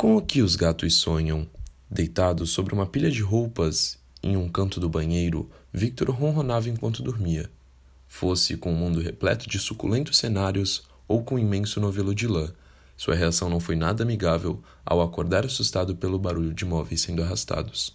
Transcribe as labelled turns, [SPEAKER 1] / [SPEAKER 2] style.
[SPEAKER 1] Com o que os gatos sonham? Deitado sobre uma pilha de roupas em um canto do banheiro, Victor ronronava enquanto dormia. Fosse com um mundo repleto de suculentos cenários ou com um imenso novelo de lã, sua reação não foi nada amigável ao acordar assustado pelo barulho de móveis sendo arrastados.